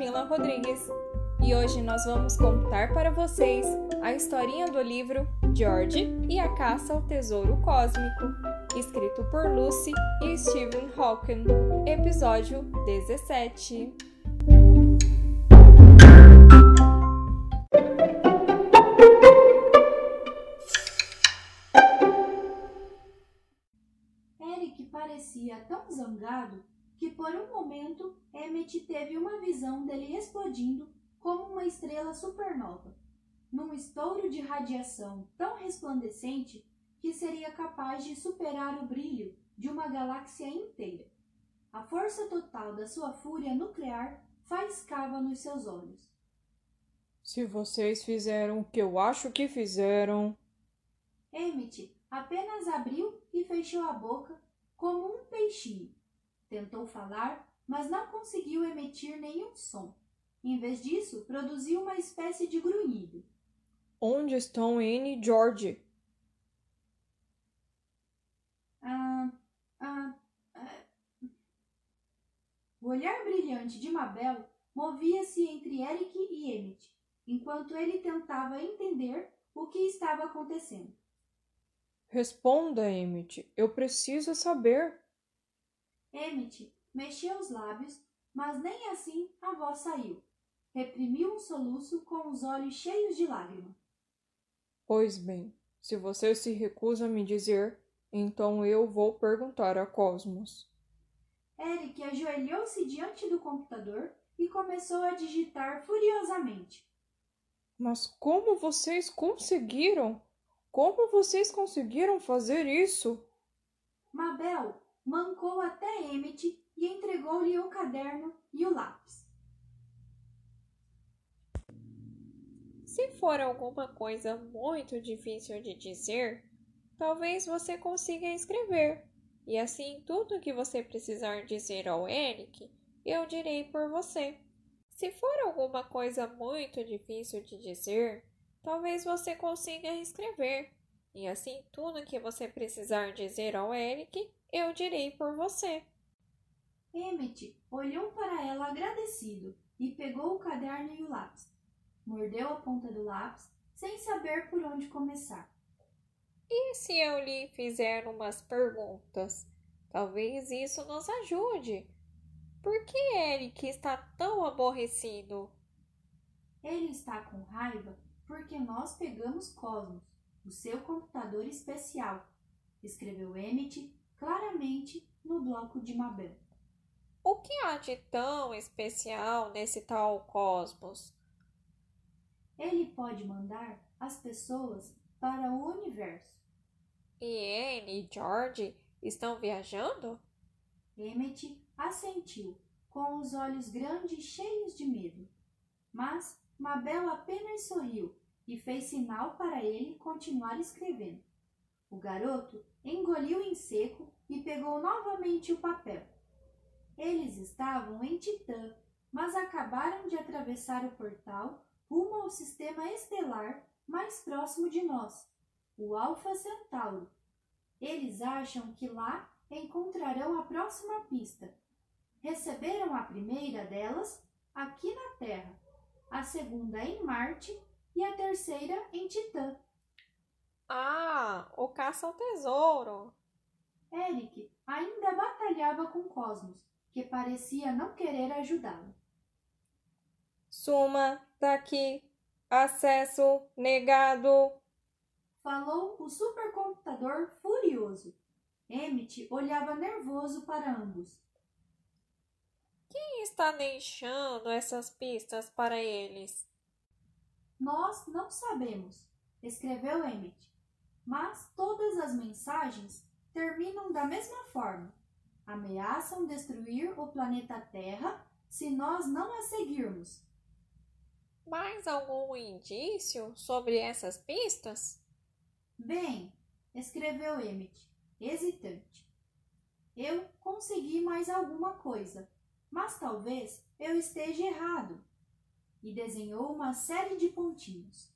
Camila Rodrigues. E hoje nós vamos contar para vocês a historinha do livro George e a Caça ao Tesouro Cósmico, escrito por Lucy e Stephen Hawking, episódio 17. Emmett teve uma visão dele explodindo como uma estrela supernova, num estouro de radiação tão resplandecente que seria capaz de superar o brilho de uma galáxia inteira. A força total da sua fúria nuclear faiscava nos seus olhos. Se vocês fizeram o que eu acho que fizeram. Emmett apenas abriu e fechou a boca como um peixinho. Tentou falar, mas não conseguiu emitir nenhum som. Em vez disso, produziu uma espécie de grunhido. Onde estão Anne e George? Ah, ah, ah. O olhar brilhante de Mabel movia-se entre Eric e Emmett, enquanto ele tentava entender o que estava acontecendo. Responda, Emmett. Eu preciso saber. Emmett mexeu os lábios, mas nem assim a voz saiu. Reprimiu um soluço com os olhos cheios de lágrima. Pois bem, se você se recusa a me dizer, então eu vou perguntar a Cosmos. Eric ajoelhou-se diante do computador e começou a digitar furiosamente. Mas como vocês conseguiram? Como vocês conseguiram fazer isso? Mabel mancou até Emmett e entregou-lhe o caderno e o lápis. Se for alguma coisa muito difícil de dizer, talvez você consiga escrever. E assim, tudo que você precisar dizer ao Eric, eu direi por você. Se for alguma coisa muito difícil de dizer, talvez você consiga escrever. E assim, tudo que você precisar dizer ao Eric, eu direi por você. Emmett olhou para ela agradecido e pegou o caderno e o lápis. Mordeu a ponta do lápis, sem saber por onde começar. E se eu lhe fizer umas perguntas? Talvez isso nos ajude. Por que Eric está tão aborrecido? Ele está com raiva porque nós pegamos Cosmos, o seu computador especial, escreveu Emmett claramente no bloco de Mabel. O que há de tão especial nesse tal Cosmos? Ele pode mandar as pessoas para o universo. E Anne e George estão viajando? Emmett assentiu, com os olhos grandes cheios de medo. Mas Mabel apenas sorriu e fez sinal para ele continuar escrevendo. O garoto engoliu em seco e pegou novamente o papel. Eles estavam em Titã, mas acabaram de atravessar o portal rumo ao sistema estelar mais próximo de nós, o Alpha Centauro. Eles acham que lá encontrarão a próxima pista. Receberam a primeira delas aqui na Terra, a segunda em Marte e a terceira em Titã. Ah, o caça ao tesouro! Eric ainda batalhava com Cosmos, que parecia não querer ajudá-lo. Suma daqui. Acesso negado. Falou o supercomputador furioso. Emmett olhava nervoso para ambos. Quem está deixando essas pistas para eles? Nós não sabemos, escreveu Emmett. Mas todas as mensagens terminam da mesma forma. Ameaçam destruir o planeta Terra se nós não a seguirmos. Mais algum indício sobre essas pistas? Bem, escreveu Emmett, hesitante. Eu consegui mais alguma coisa, mas talvez eu esteja errado. E desenhou uma série de pontinhos.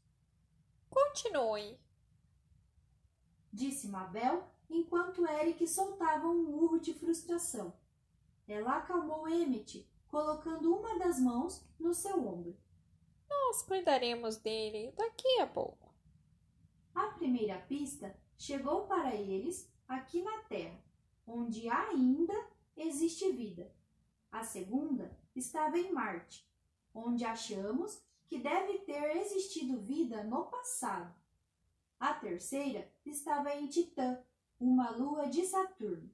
Continue, disse Mabel enquanto Eric soltava um urro de frustração. Ela acalmou Emmett colocando uma das mãos no seu ombro. Nós cuidaremos dele daqui a pouco. A primeira pista chegou para eles aqui na Terra, onde ainda existe vida. A segunda estava em Marte, onde achamos que deve ter existido vida no passado. A terceira estava em Titã, uma lua de Saturno.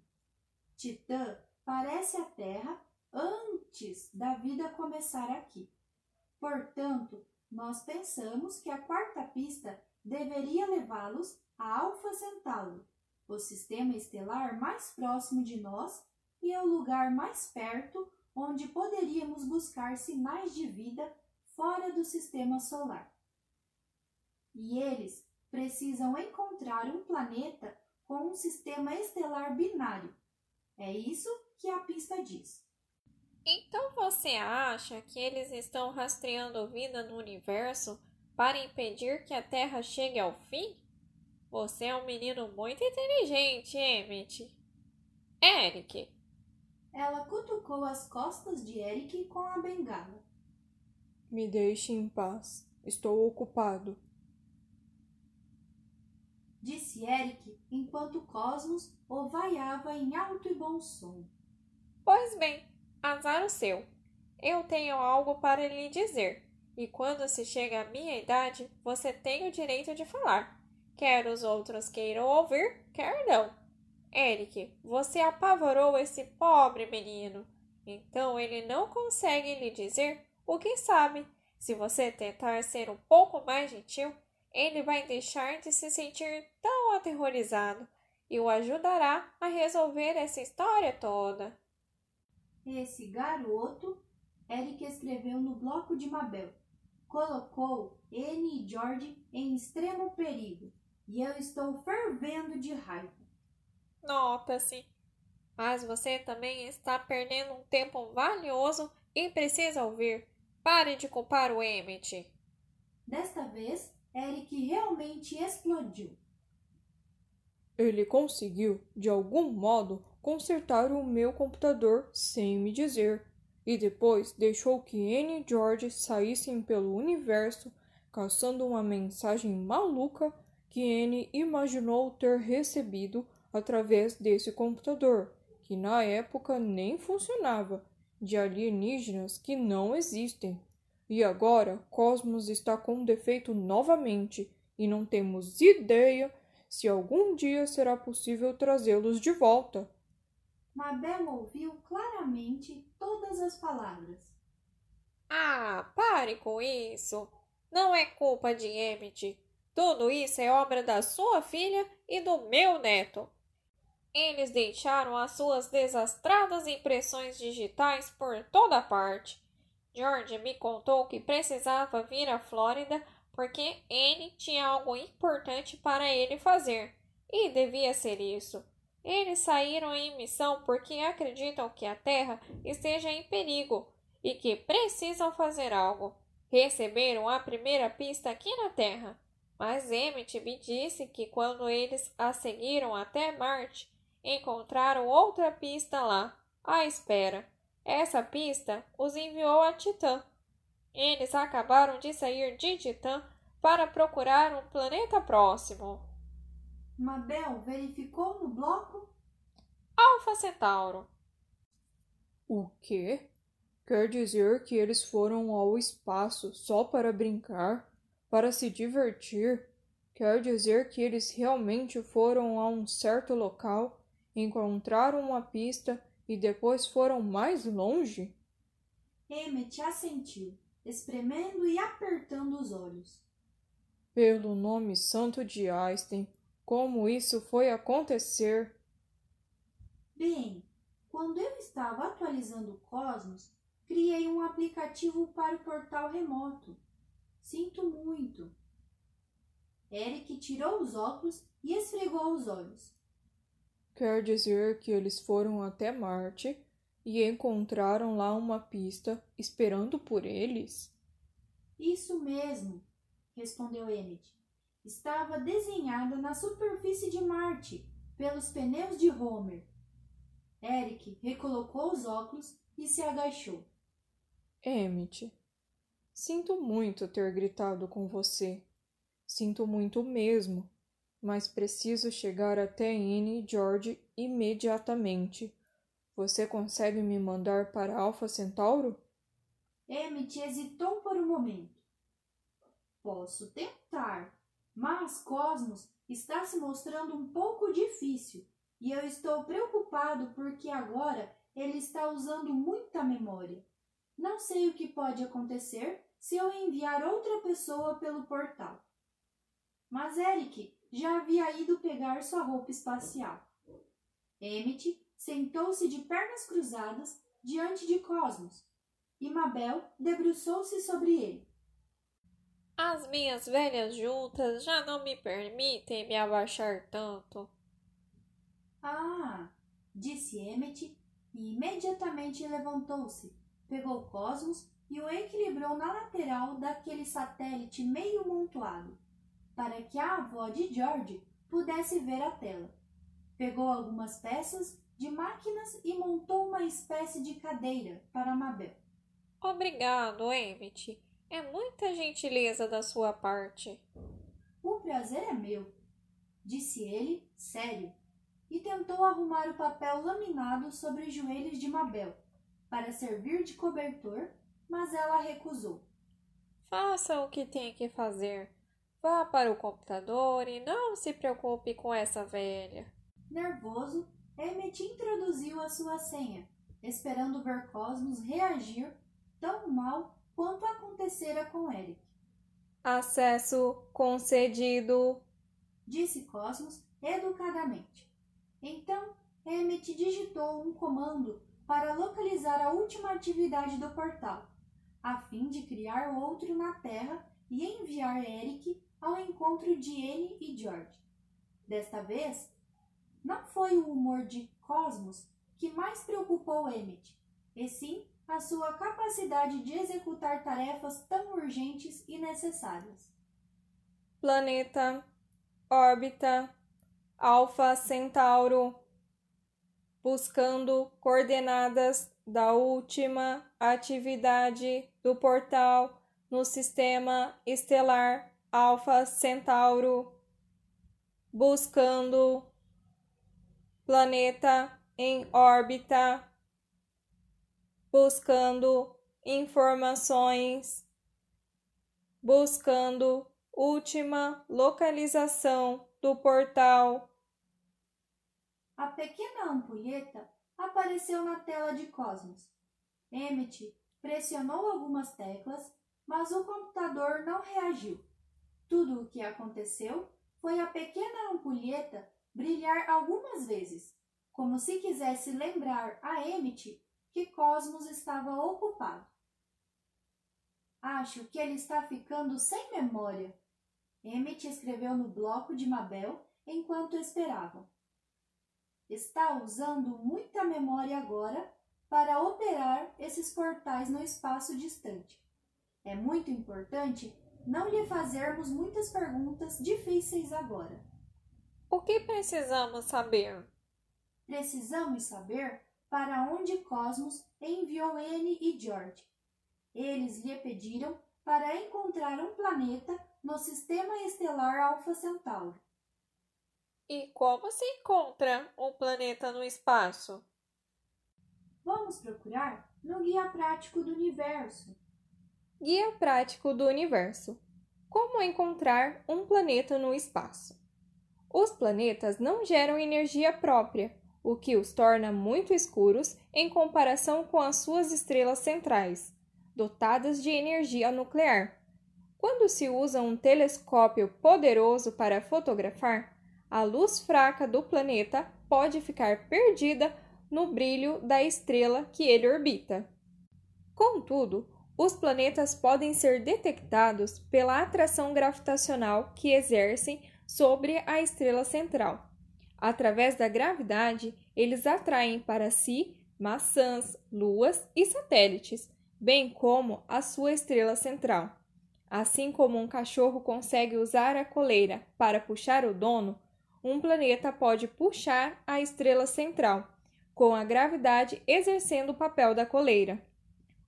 Titã parece a Terra antes da vida começar aqui. Portanto, nós pensamos que a quarta pista deveria levá-los a Alfa Centauro, o sistema estelar mais próximo de nós e é o lugar mais perto onde poderíamos buscar sinais de vida fora do sistema solar. E eles precisam encontrar um planeta com um sistema estelar binário. É isso que a pista diz. Então você acha que eles estão rastreando vida no universo para impedir que a Terra chegue ao fim? Você é um menino muito inteligente, Emmett. Eric. Ela cutucou as costas de Eric com a bengala. Me deixe em paz. Estou ocupado. Disse Eric enquanto Cosmos o vaiava em alto e bom som. Pois bem, azar o seu. Eu tenho algo para lhe dizer, e quando se chega à minha idade, você tem o direito de falar. Quer os outros queiram ouvir, quer não. Eric, você apavorou esse pobre menino. Então ele não consegue lhe dizer o que sabe. Se você tentar ser um pouco mais gentil, ele vai deixar de se sentir tão aterrorizado e o ajudará a resolver essa história toda. Esse garoto, Eric escreveu no bloco de Mabel, colocou Anne e George em extremo perigo e eu estou fervendo de raiva. Nota-se. Mas você também está perdendo um tempo valioso e precisa ouvir. Pare de culpar o Emmett. Desta vez, Eric realmente explodiu. Ele conseguiu, de algum modo, consertar o meu computador sem me dizer, e depois deixou que Anne e George saíssem pelo universo caçando uma mensagem maluca que Anne imaginou ter recebido através desse computador, que na época nem funcionava, de alienígenas que não existem. E agora Cosmos está com um defeito novamente e não temos ideia se algum dia será possível trazê-los de volta. Mabel ouviu claramente todas as palavras. Ah, pare com isso! Não é culpa de Emmett. Tudo isso é obra da sua filha e do meu neto. Eles deixaram as suas desastradas impressões digitais por toda parte. George me contou que precisava vir à Flórida porque Anne tinha algo importante para ele fazer, e devia ser isso. Eles saíram em missão porque acreditam que a Terra esteja em perigo e que precisam fazer algo. Receberam a primeira pista aqui na Terra, mas Emmett me disse que quando eles a seguiram até Marte, encontraram outra pista lá, à espera. Essa pista os enviou a Titã. Eles acabaram de sair de Titã para procurar um planeta próximo. Mabel verificou no bloco Alfa Centauro. O quê? Quer dizer que eles foram ao espaço só para brincar, para se divertir? Quer dizer que eles realmente foram a um certo local encontraram uma pista e depois foram mais longe? Emmet assentiu, espremendo e apertando os olhos. Pelo nome santo de Einstein, como isso foi acontecer? Bem, quando eu estava atualizando o Cosmos, criei um aplicativo para o portal remoto. Sinto muito. Eric tirou os óculos e esfregou os olhos. Quer dizer que eles foram até Marte e encontraram lá uma pista esperando por eles? Isso mesmo, respondeu Emmett. Estava desenhada na superfície de Marte pelos pneus de Homer. Eric recolocou os óculos e se agachou. Emmett, sinto muito ter gritado com você. Sinto muito mesmo, mas preciso chegar até e George imediatamente. Você consegue me mandar para Alpha Centauro? Emmett hesitou por um momento. Posso tentar, mas Cosmos está se mostrando um pouco difícil e eu estou preocupado porque agora ele está usando muita memória. Não sei o que pode acontecer se eu enviar outra pessoa pelo portal. Mas Eric já havia ido pegar sua roupa espacial. Emmett sentou-se de pernas cruzadas diante de Cosmos e Mabel debruçou-se sobre ele. As minhas velhas juntas já não me permitem me abaixar tanto. Ah, disse Emmet e imediatamente levantou-se, pegou Cosmos e o equilibrou na lateral daquele satélite meio montuado, para que a avó de George pudesse ver a tela. Pegou algumas peças de máquinas e montou uma espécie de cadeira para Mabel. Obrigado, Emmett. É muita gentileza da sua parte. O prazer é meu, disse ele, sério, e tentou arrumar o papel laminado sobre os joelhos de Mabel, para servir de cobertor, mas ela recusou. Faça o que tem que fazer. Vá para o computador e não se preocupe com essa velha. Nervoso, Emmet introduziu a sua senha, esperando ver Cosmos reagir tão mal quanto acontecera com Eric. Acesso concedido, disse Cosmos educadamente. Então, Emmet digitou um comando para localizar a última atividade do portal, a fim de criar outro na Terra e enviar Eric ao encontro de Anne e George. Desta vez, não foi o humor de Cosmos que mais preocupou Emmet, e sim a sua capacidade de executar tarefas tão urgentes e necessárias. Planeta, órbita, Alfa Centauro, buscando coordenadas da última atividade do portal no sistema estelar Alfa Centauro, buscando planeta em órbita buscando informações, buscando última localização do portal. A pequena ampulheta apareceu na tela de Cosmos. Emmet pressionou algumas teclas, mas o computador não reagiu. Tudo o que aconteceu foi a pequena ampulheta brilhar algumas vezes, como se quisesse lembrar a Emmet que Cosmos estava ocupado. Acho que ele está ficando sem memória. Emmet escreveu no bloco de Mabel enquanto esperavam. Está usando muita memória agora para operar esses portais no espaço distante. É muito importante não lhe fazermos muitas perguntas difíceis agora. O que precisamos saber? Precisamos saber para onde Cosmos enviou Anne e George. Eles lhe pediram para encontrar um planeta no sistema estelar Alpha Centauro. E como se encontra um planeta no espaço? Vamos procurar no Guia Prático do Universo. Guia Prático do Universo. Como encontrar um planeta no espaço? Os planetas não geram energia própria, o que os torna muito escuros em comparação com as suas estrelas centrais, dotadas de energia nuclear. Quando se usa um telescópio poderoso para fotografar, a luz fraca do planeta pode ficar perdida no brilho da estrela que ele orbita. Contudo, os planetas podem ser detectados pela atração gravitacional que exercem sobre a estrela central. Através da gravidade, eles atraem para si maçãs, luas e satélites, bem como a sua estrela central. Assim como um cachorro consegue usar a coleira para puxar o dono, um planeta pode puxar a estrela central, com a gravidade exercendo o papel da coleira.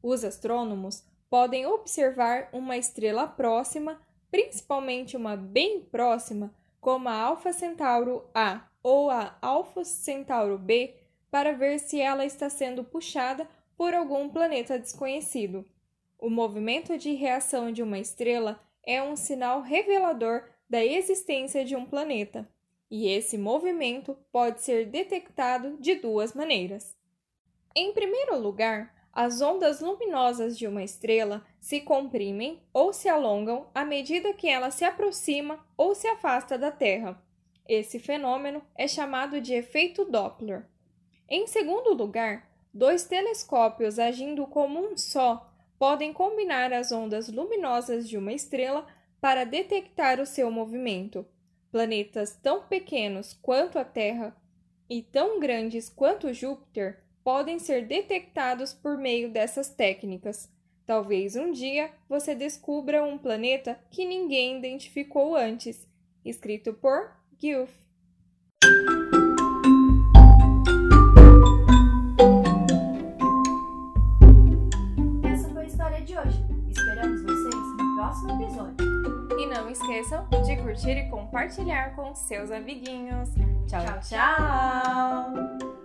Os astrônomos podem observar uma estrela próxima, principalmente uma bem próxima, como a Alpha Centauro A ou a Alpha Centauro B, para ver se ela está sendo puxada por algum planeta desconhecido. O movimento de reação de uma estrela é um sinal revelador da existência de um planeta, e esse movimento pode ser detectado de duas maneiras. Em primeiro lugar, as ondas luminosas de uma estrela se comprimem ou se alongam à medida que ela se aproxima ou se afasta da Terra. Esse fenômeno é chamado de efeito Doppler. Em segundo lugar, dois telescópios agindo como um só podem combinar as ondas luminosas de uma estrela para detectar o seu movimento. Planetas tão pequenos quanto a Terra e tão grandes quanto Júpiter podem ser detectados por meio dessas técnicas. Talvez um dia você descubra um planeta que ninguém identificou antes. Escrito por Guilf. Essa foi a história de hoje. Esperamos vocês no próximo episódio. E não esqueçam de curtir e compartilhar com seus amiguinhos. tchau. tchau. tchau.